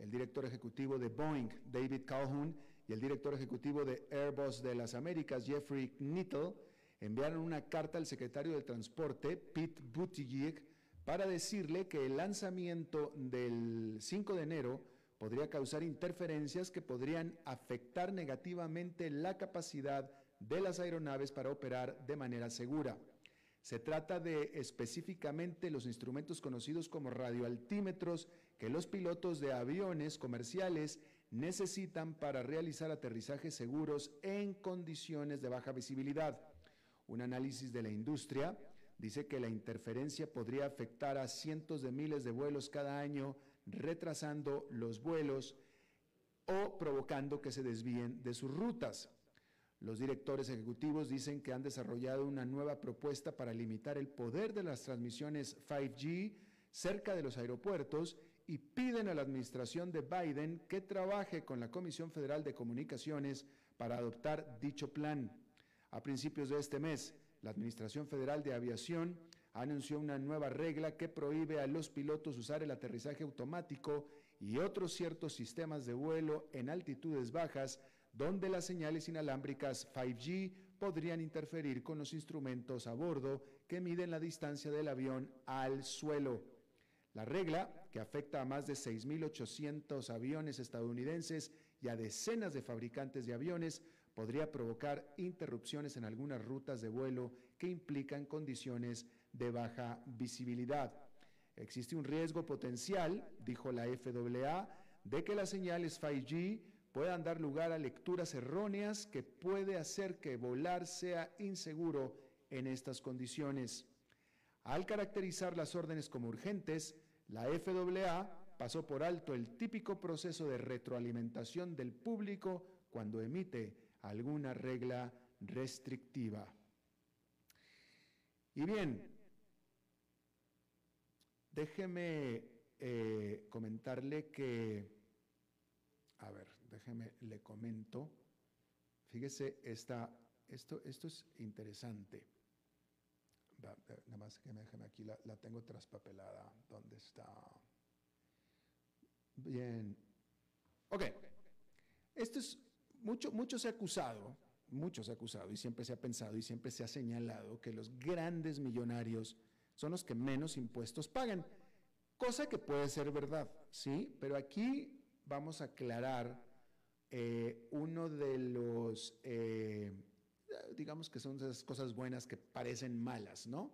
El director ejecutivo de Boeing, David Calhoun, y el director ejecutivo de Airbus de las Américas, Jeffrey Knittel, enviaron una carta al secretario del Transporte, Pete Buttigieg, para decirle que el lanzamiento del 5 de enero podría causar interferencias que podrían afectar negativamente la capacidad de las aeronaves para operar de manera segura. Se trata de específicamente los instrumentos conocidos como radioaltímetros que los pilotos de aviones comerciales necesitan para realizar aterrizajes seguros en condiciones de baja visibilidad. Un análisis de la industria dice que la interferencia podría afectar a cientos de miles de vuelos cada año retrasando los vuelos o provocando que se desvíen de sus rutas. Los directores ejecutivos dicen que han desarrollado una nueva propuesta para limitar el poder de las transmisiones 5G cerca de los aeropuertos y piden a la administración de Biden que trabaje con la Comisión Federal de Comunicaciones para adoptar dicho plan. A principios de este mes, la Administración Federal de Aviación anunció una nueva regla que prohíbe a los pilotos usar el aterrizaje automático y otros ciertos sistemas de vuelo en altitudes bajas donde las señales inalámbricas 5G podrían interferir con los instrumentos a bordo que miden la distancia del avión al suelo. La regla, que afecta a más de 6.800 aviones estadounidenses y a decenas de fabricantes de aviones, podría provocar interrupciones en algunas rutas de vuelo que implican condiciones de baja visibilidad. Existe un riesgo potencial, dijo la FAA, de que las señales 5G puedan dar lugar a lecturas erróneas que puede hacer que volar sea inseguro en estas condiciones. Al caracterizar las órdenes como urgentes, la FAA pasó por alto el típico proceso de retroalimentación del público cuando emite alguna regla restrictiva. Y bien, Déjeme eh, comentarle que, a ver, déjeme, le comento. Fíjese, esta, esto, esto es interesante. nada más que me déjeme aquí, la, la tengo traspapelada. ¿Dónde está? Bien. Ok. Esto es, mucho, se ha acusado, mucho se ha acusado y siempre se ha pensado y siempre se ha señalado que los grandes millonarios son los que menos impuestos pagan. Cosa que puede ser verdad, ¿sí? Pero aquí vamos a aclarar eh, uno de los, eh, digamos que son esas cosas buenas que parecen malas, ¿no?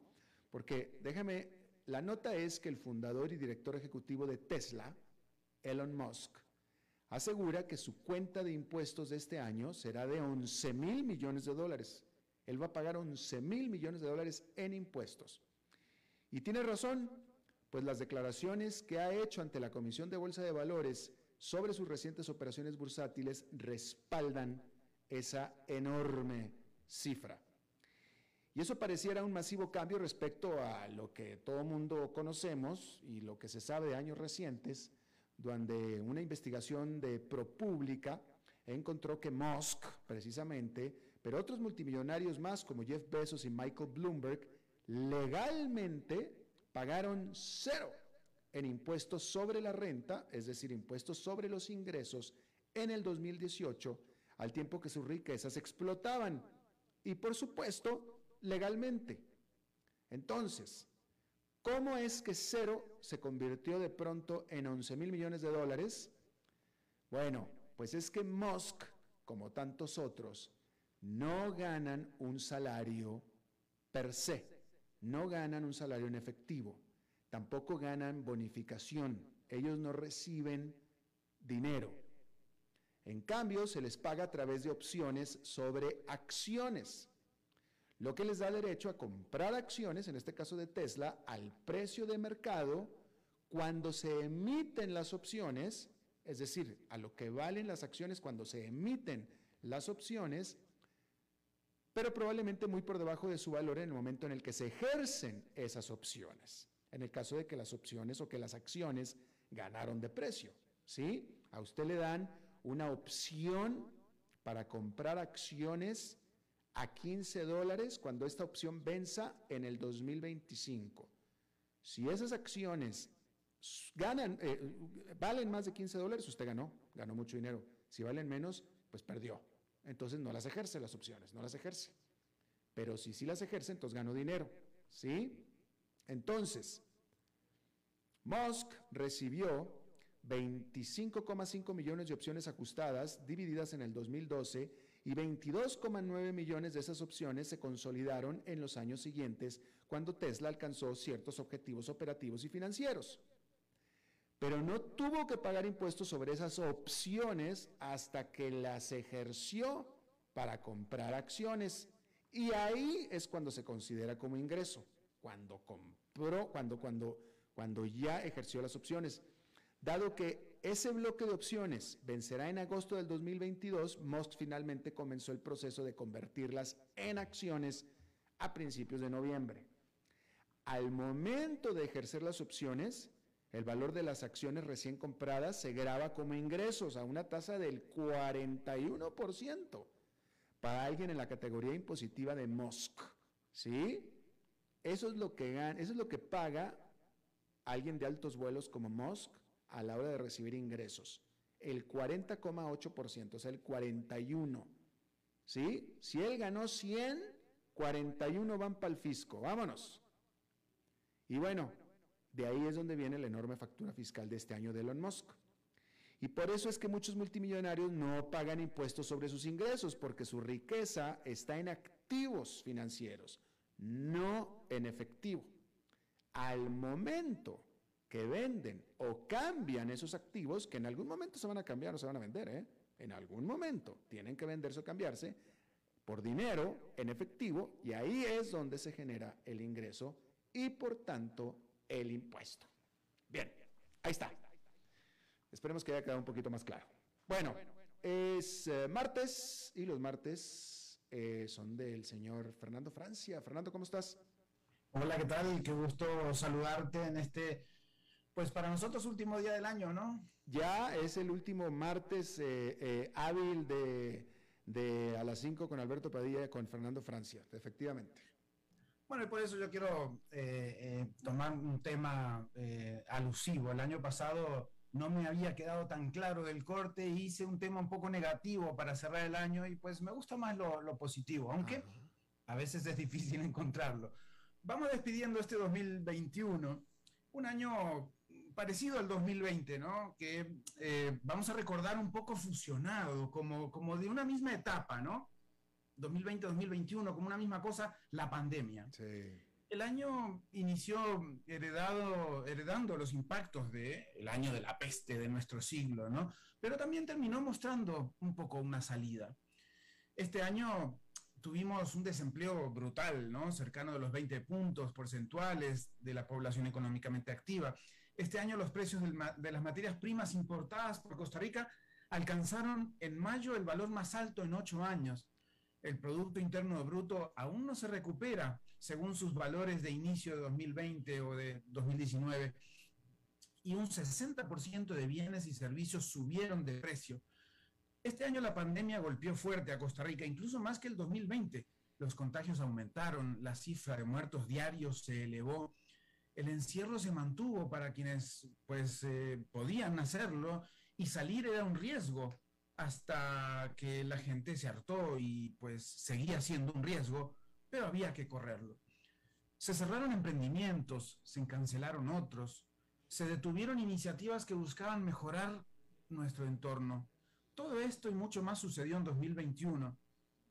Porque déjame, la nota es que el fundador y director ejecutivo de Tesla, Elon Musk, asegura que su cuenta de impuestos de este año será de 11 mil millones de dólares. Él va a pagar 11 mil millones de dólares en impuestos. Y tiene razón, pues las declaraciones que ha hecho ante la Comisión de Bolsa de Valores sobre sus recientes operaciones bursátiles respaldan esa enorme cifra. Y eso pareciera un masivo cambio respecto a lo que todo mundo conocemos y lo que se sabe de años recientes, donde una investigación de ProPublica encontró que Musk, precisamente, pero otros multimillonarios más como Jeff Bezos y Michael Bloomberg, legalmente pagaron cero en impuestos sobre la renta, es decir, impuestos sobre los ingresos, en el 2018, al tiempo que sus riquezas explotaban. Y por supuesto, legalmente. Entonces, ¿cómo es que cero se convirtió de pronto en 11 mil millones de dólares? Bueno, pues es que Musk, como tantos otros, no ganan un salario per se, no ganan un salario en efectivo, tampoco ganan bonificación, ellos no reciben dinero. En cambio, se les paga a través de opciones sobre acciones lo que les da derecho a comprar acciones, en este caso de Tesla, al precio de mercado cuando se emiten las opciones, es decir, a lo que valen las acciones cuando se emiten las opciones, pero probablemente muy por debajo de su valor en el momento en el que se ejercen esas opciones, en el caso de que las opciones o que las acciones ganaron de precio, ¿sí? A usted le dan una opción para comprar acciones a 15 dólares cuando esta opción venza en el 2025. Si esas acciones ganan, eh, valen más de 15 dólares, usted ganó, ganó mucho dinero. Si valen menos, pues perdió. Entonces no las ejerce las opciones, no las ejerce. Pero si sí las ejerce, entonces ganó dinero. ¿Sí? Entonces, Musk recibió 25,5 millones de opciones ajustadas divididas en el 2012 y 22,9 millones de esas opciones se consolidaron en los años siguientes cuando Tesla alcanzó ciertos objetivos operativos y financieros. Pero no tuvo que pagar impuestos sobre esas opciones hasta que las ejerció para comprar acciones. Y ahí es cuando se considera como ingreso, cuando compró, cuando, cuando, cuando ya ejerció las opciones. Dado que ese bloque de opciones vencerá en agosto del 2022, Musk finalmente comenzó el proceso de convertirlas en acciones a principios de noviembre. Al momento de ejercer las opciones, el valor de las acciones recién compradas se graba como ingresos a una tasa del 41% para alguien en la categoría impositiva de Musk. ¿Sí? Eso es lo que eso es lo que paga alguien de altos vuelos como Musk a la hora de recibir ingresos. El 40,8%, o sea, el 41. ¿Sí? Si él ganó 100, 41 van para el fisco. Vámonos. Y bueno, de ahí es donde viene la enorme factura fiscal de este año de Elon Musk. Y por eso es que muchos multimillonarios no pagan impuestos sobre sus ingresos, porque su riqueza está en activos financieros, no en efectivo. Al momento que venden o cambian esos activos, que en algún momento se van a cambiar o se van a vender, ¿eh? en algún momento tienen que venderse o cambiarse por dinero en efectivo y ahí es donde se genera el ingreso y por tanto el impuesto. Bien, ahí está. Esperemos que haya quedado un poquito más claro. Bueno, es eh, martes y los martes eh, son del señor Fernando Francia. Fernando, ¿cómo estás? Hola, ¿qué tal? Qué gusto saludarte en este pues para nosotros último día del año, ¿no? Ya es el último martes eh, eh, hábil de, a las 5 con Alberto Padilla y con Fernando Francia, efectivamente. Bueno, y por eso yo quiero eh, tomar un tema alusivo. El año pasado no me había quedado tan claro del corte, hice un tema un poco negativo para cerrar el año y pues me gusta más lo, positivo, aunque a veces es difícil encontrarlo. Vamos despidiendo este 2021, un año parecido al 2020, ¿no? Que eh, vamos a recordar un poco fusionado, como, como de una misma etapa, ¿no? 2020-2021 como una misma cosa, la pandemia. El año inició heredado, heredando los impactos del el año de la peste de nuestro siglo, ¿no? Pero también terminó mostrando un poco una salida. Este año tuvimos un desempleo brutal, ¿no? Cercano de los 20 puntos porcentuales de la población económicamente activa. Este año los precios de las materias primas importadas por Costa Rica alcanzaron en mayo el valor más alto en ocho años. El Producto Interno Bruto aún no se recupera según sus valores de inicio de 2020 o de 2019. Y un 60% de bienes y servicios subieron de precio. Este año la pandemia golpeó fuerte a Costa Rica, incluso más que el 2020. Los contagios aumentaron, la cifra de muertos diarios se elevó, el encierro se mantuvo para quienes pues eh, podían hacerlo y salir era un riesgo hasta que la gente se hartó y pues seguía siendo un riesgo, pero había que correrlo. Se cerraron emprendimientos, se cancelaron otros, se detuvieron iniciativas que buscaban mejorar nuestro entorno. Todo esto y mucho más sucedió en 2021.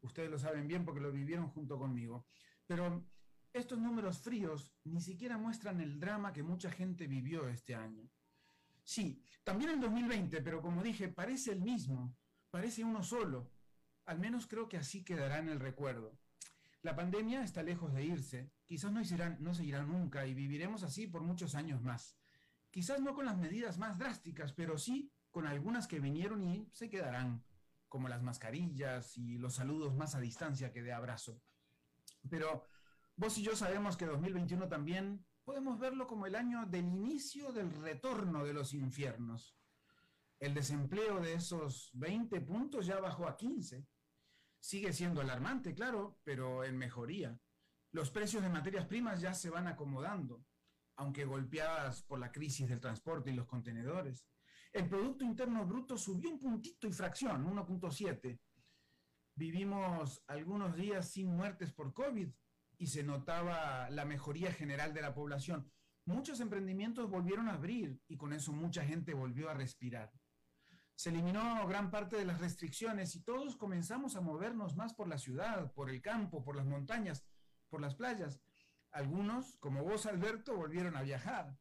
Ustedes lo saben bien porque lo vivieron junto conmigo. Pero estos números fríos ni siquiera muestran el drama que mucha gente vivió este año. Sí, también en 2020, pero como dije, parece el mismo, parece uno solo. Al menos creo que así quedará en el recuerdo. La pandemia está lejos de irse, quizás no, no se irá nunca y viviremos así por muchos años más. Quizás no con las medidas más drásticas, pero sí con algunas que vinieron y se quedarán, como las mascarillas y los saludos más a distancia que de abrazo. Pero Vos y yo sabemos que 2021 también podemos verlo como el año del inicio del retorno de los infiernos. El desempleo de esos 20 puntos ya bajó a 15. Sigue siendo alarmante, claro, pero en mejoría. Los precios de materias primas ya se van acomodando, aunque golpeadas por la crisis del transporte y los contenedores. El Producto Interno Bruto subió un puntito y fracción, 1.7. Vivimos algunos días sin muertes por COVID, y se notaba la mejoría general de la población. Muchos emprendimientos volvieron a abrir y con eso mucha gente volvió a respirar. Se eliminó gran parte de las restricciones y todos comenzamos a movernos más por la ciudad, por el campo, por las montañas, por las playas. Algunos, como vos, Alberto, volvieron a viajar.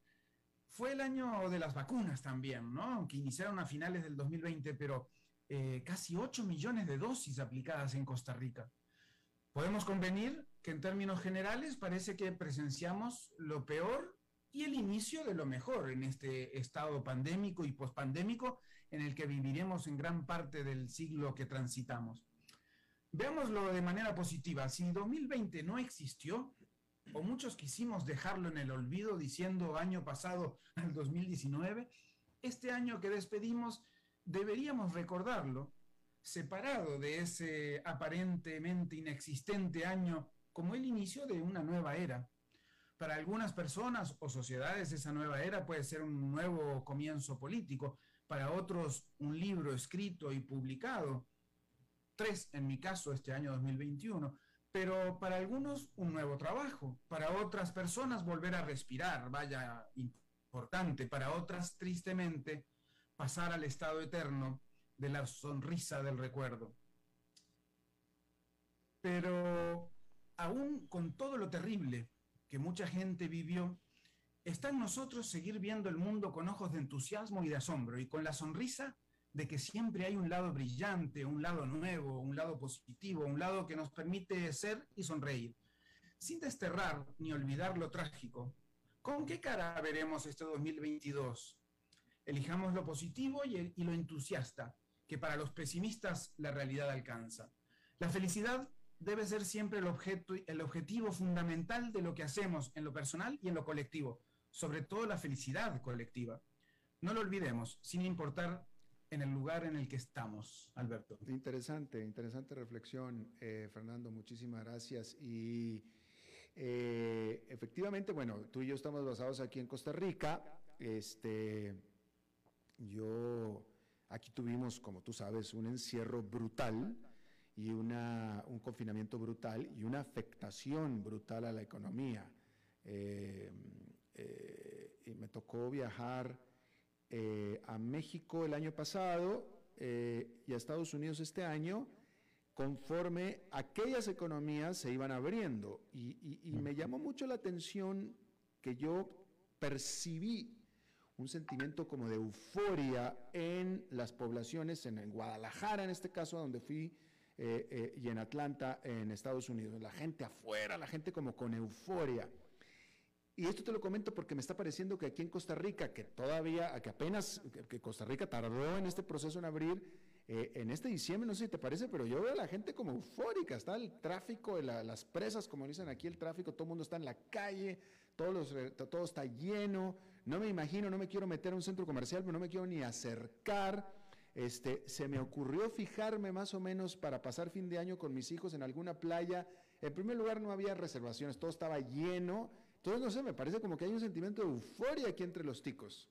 Fue el año de las vacunas también, ¿no? Que iniciaron a finales del 2020, pero eh, casi 8 millones de dosis aplicadas en Costa Rica. Podemos convenir que en términos generales parece que presenciamos lo peor y el inicio de lo mejor en este estado pandémico y pospandémico en el que viviremos en gran parte del siglo que transitamos. Veámoslo de manera positiva. Si 2020 no existió, o muchos quisimos dejarlo en el olvido diciendo año pasado al 2019, este año que despedimos deberíamos recordarlo separado de ese aparentemente inexistente año como el inicio de una nueva era. Para algunas personas o sociedades esa nueva era puede ser un nuevo comienzo político, para otros un libro escrito y publicado, tres en mi caso este año 2021, pero para algunos un nuevo trabajo, para otras personas volver a respirar, vaya importante, para otras tristemente pasar al estado eterno de la sonrisa del recuerdo. Pero aún con todo lo terrible que mucha gente vivió, está en nosotros seguir viendo el mundo con ojos de entusiasmo y de asombro y con la sonrisa de que siempre hay un lado brillante, un lado nuevo, un lado positivo, un lado que nos permite ser y sonreír. Sin desterrar ni olvidar lo trágico, ¿con qué cara veremos este 2022? Elijamos lo positivo y, y lo entusiasta, que para los pesimistas la realidad alcanza. La felicidad debe ser siempre el, objeto, el objetivo fundamental de lo que hacemos en lo personal y en lo colectivo, sobre todo la felicidad colectiva. No lo olvidemos, sin importar en el lugar en el que estamos, Alberto. Interesante, interesante reflexión, eh, Fernando, muchísimas gracias. Y eh, efectivamente, bueno, tú y yo estamos basados aquí en Costa Rica. Este, yo, aquí tuvimos, como tú sabes, un encierro brutal y una, un confinamiento brutal y una afectación brutal a la economía. Eh, eh, y me tocó viajar eh, a México el año pasado y a Estados Unidos este año conforme aquellas economías se iban abriendo. Y, me llamó mucho la atención que yo percibí un sentimiento como de euforia en las poblaciones, en, Guadalajara en este caso, donde fui, eh, eh, y en Atlanta, en Estados Unidos. La gente afuera, la gente como con euforia. Y esto te lo comento porque me está pareciendo que aquí en Costa Rica, que todavía, que apenas, que Costa Rica tardó en este proceso en abrir, eh, en este diciembre, no sé si te parece, pero yo veo a la gente como eufórica, está el tráfico, de las presas, como dicen aquí, el tráfico, todo el mundo está en la calle, todos eh, todo está lleno, no me imagino, no me quiero meter a un centro comercial, pero no me quiero ni acercar. Este, se me ocurrió fijarme más o menos para pasar fin de año con mis hijos en alguna playa. En primer lugar, no había reservaciones, todo estaba lleno. Entonces, no sé, me parece como que hay un sentimiento de euforia aquí entre los ticos.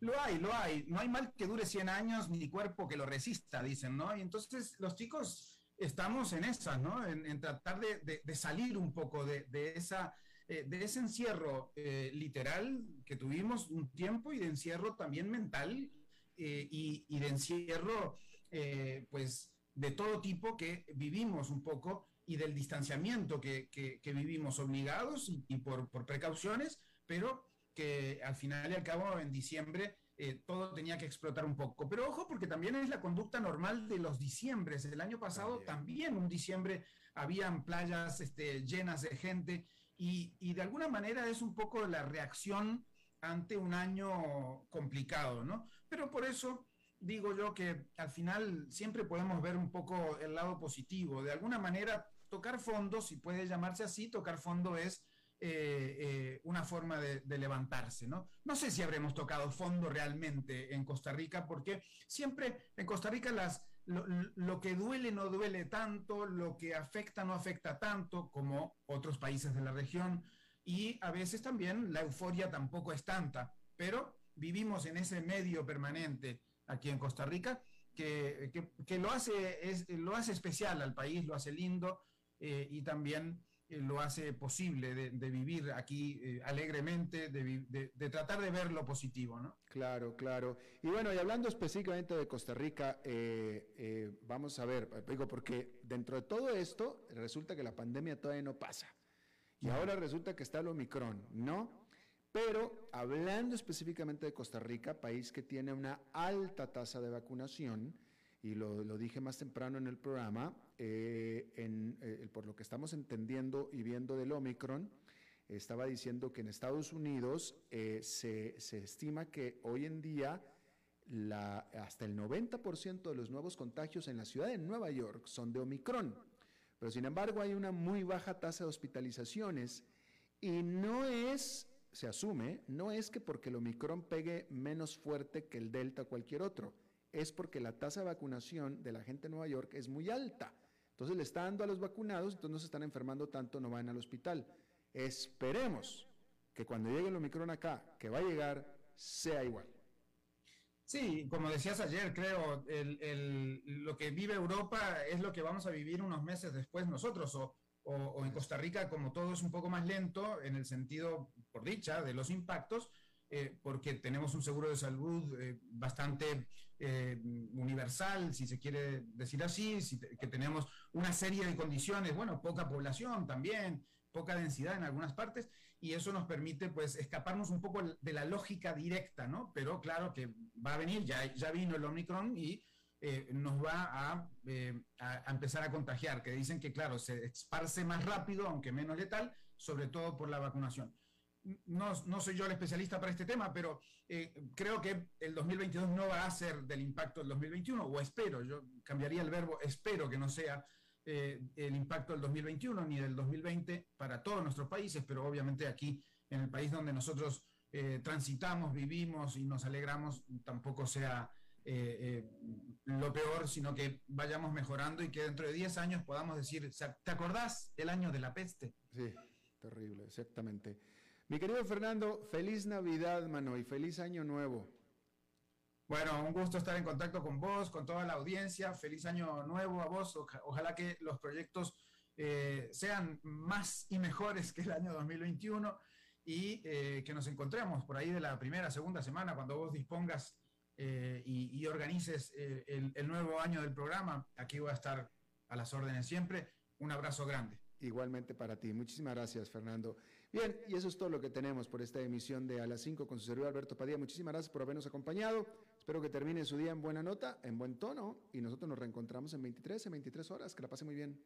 Lo hay, lo hay. No hay mal que dure 100 años ni cuerpo que lo resista, dicen, ¿no? Y entonces los chicos estamos en esa, ¿no? En, tratar de, salir un poco de, esa, eh, de ese encierro eh, literal que tuvimos un tiempo y de encierro también mental eh, y, de encierro, pues, de todo tipo que vivimos un poco y del distanciamiento que, vivimos obligados y, por, por precauciones, pero que al final y al cabo en diciembre eh, todo tenía que explotar un poco. Pero ojo, porque también es la conducta normal de los diciembres. El año pasado también, un diciembre habían playas este, llenas de gente y, y, de alguna manera es un poco la reacción ante un año complicado, ¿no? Pero por eso digo yo que al final siempre podemos ver un poco el lado positivo. De alguna manera, tocar fondo, si puede llamarse así, tocar fondo es eh, eh, una forma de, levantarse, ¿no? No sé si habremos tocado fondo realmente en Costa Rica, porque siempre en Costa Rica las, lo, que duele no duele tanto, lo que afecta no afecta tanto como otros países de la región, y a veces también la euforia tampoco es tanta, pero vivimos en ese medio permanente aquí en Costa Rica que, lo, hace, es, lo hace especial al país, lo hace lindo eh, y también eh, lo hace posible de, vivir aquí eh, alegremente, de, tratar de ver lo positivo, ¿no? Claro, claro. Y bueno, y hablando específicamente de Costa Rica, eh, vamos a ver, digo, porque dentro de todo esto resulta que la pandemia todavía no pasa. Y ahora resulta que está el Omicron, ¿no? Pero hablando específicamente de Costa Rica, país que tiene una alta tasa de vacunación, y lo, lo dije más temprano en el programa, eh, en, eh, por lo que estamos entendiendo y viendo del Omicron, estaba diciendo que en Estados Unidos eh, se, se, estima que hoy en día la, hasta el 90% de los nuevos contagios en la ciudad de Nueva York son de Omicron. Pero sin embargo hay una muy baja tasa de hospitalizaciones y no es, se asume, no es que porque el Omicron pegue menos fuerte que el Delta o cualquier otro es porque la tasa de vacunación de la gente en Nueva York es muy alta. Entonces le está dando a los vacunados, entonces no se están enfermando tanto, no van al hospital. Esperemos que cuando llegue el Omicron acá, que va a llegar, sea igual. Sí, como decías ayer, creo, lo que vive Europa es lo que vamos a vivir unos meses después nosotros, o, o en Costa Rica, como todo es un poco más lento, en el sentido, por dicha, de los impactos, eh, porque tenemos un seguro de salud eh, bastante eh, universal, si se quiere decir así, que tenemos una serie de condiciones, bueno, poca población también, poca densidad en algunas partes, y eso nos permite pues escaparnos un poco de la lógica directa, ¿no? Pero claro que va a venir, ya, ya vino el Omicron y nos va a, a, empezar a contagiar, que dicen que claro, se esparce más rápido, aunque menos letal, sobre todo por la vacunación no, soy yo el especialista para este tema, pero eh, creo que el 2022 no va a ser del impacto del 2021, o espero, yo cambiaría el verbo espero que no sea eh, el impacto del 2021 ni del 2020 para todos nuestros países, pero obviamente aquí en el país donde nosotros eh, transitamos, vivimos y nos alegramos, tampoco sea lo peor, sino que vayamos mejorando y que dentro de 10 años podamos decir, ¿te acordás el año de la peste? Sí, terrible, exactamente. Mi querido Fernando, feliz Navidad, mano, y feliz Año Nuevo. Bueno, un gusto estar en contacto con vos, con toda la audiencia. Feliz Año Nuevo a vos. ojalá que los proyectos eh, sean más y mejores que el año 2021 y eh, que nos encontremos por ahí de la primera, segunda semana, cuando vos dispongas eh, y, organices el, el, nuevo año del programa. Aquí voy a estar a las órdenes siempre. Un abrazo grande. Igualmente para ti. Muchísimas gracias, Fernando. Bien, y eso es todo lo que tenemos por esta emisión de A las 5 con su servidor Alberto Padilla. Muchísimas gracias por habernos acompañado. Espero que termine su día en buena nota, en buen tono, y nosotros nos reencontramos en 23, en 23 horas. Que la pase muy bien.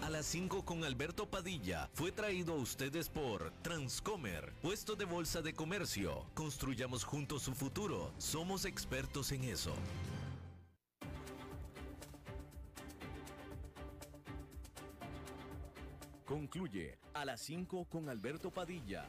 A las 5 con Alberto Padilla fue traído a ustedes por Transcomer, puesto de bolsa de comercio. Construyamos juntos su futuro. Somos expertos en eso. Concluye a las 5 con Alberto Padilla.